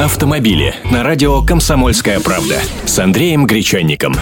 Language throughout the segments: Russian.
Автомобили на радио «Комсомольская правда» с Андреем Гречанником.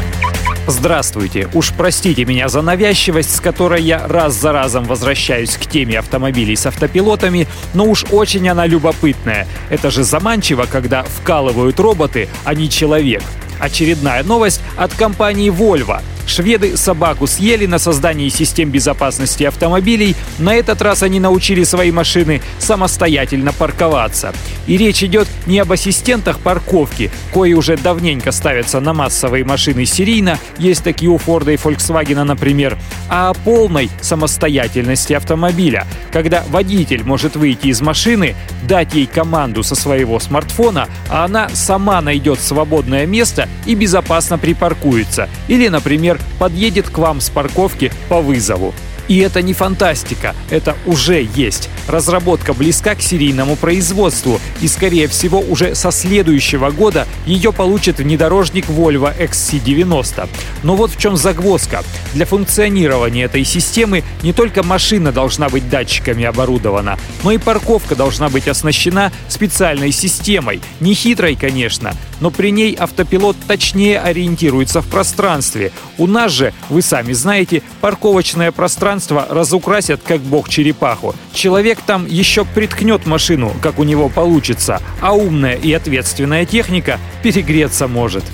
Здравствуйте. Уж простите меня за навязчивость, с которой я раз за разом возвращаюсь к теме автомобилей с автопилотами, но уж очень она любопытная. Это же заманчиво, когда вкалывают роботы, а не человек. Очередная новость от компании Volvo. Шведы собаку съели на создании систем безопасности автомобилей. На этот раз они научили свои машины самостоятельно парковаться. И речь идет не об ассистентах парковки, кои уже давненько ставятся на массовые машины серийно, есть такие у Форда и Volkswagen, например, а о полной самостоятельности автомобиля, когда водитель может выйти из машины, дать ей команду со своего смартфона, а она сама найдет свободное место и безопасно припаркуется. Или, например, подъедет к вам с парковки по вызову. И это не фантастика, это уже есть. Разработка близка к серийному производству, и, скорее всего, уже со следующего года ее получит внедорожник Volvo XC90. Но вот в чем загвоздка. Для функционирования этой системы не только машина должна быть датчиками оборудована, но и парковка должна быть оснащена специальной системой. Не хитрой, конечно, но при ней автопилот точнее ориентируется в пространстве. У нас же, вы сами знаете, парковочное пространство разукрасят как бог черепаху. Человек там еще приткнет машину, как у него получится, а умная и ответственная техника перегреться может.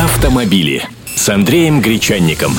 Автомобили с Андреем Гречанником.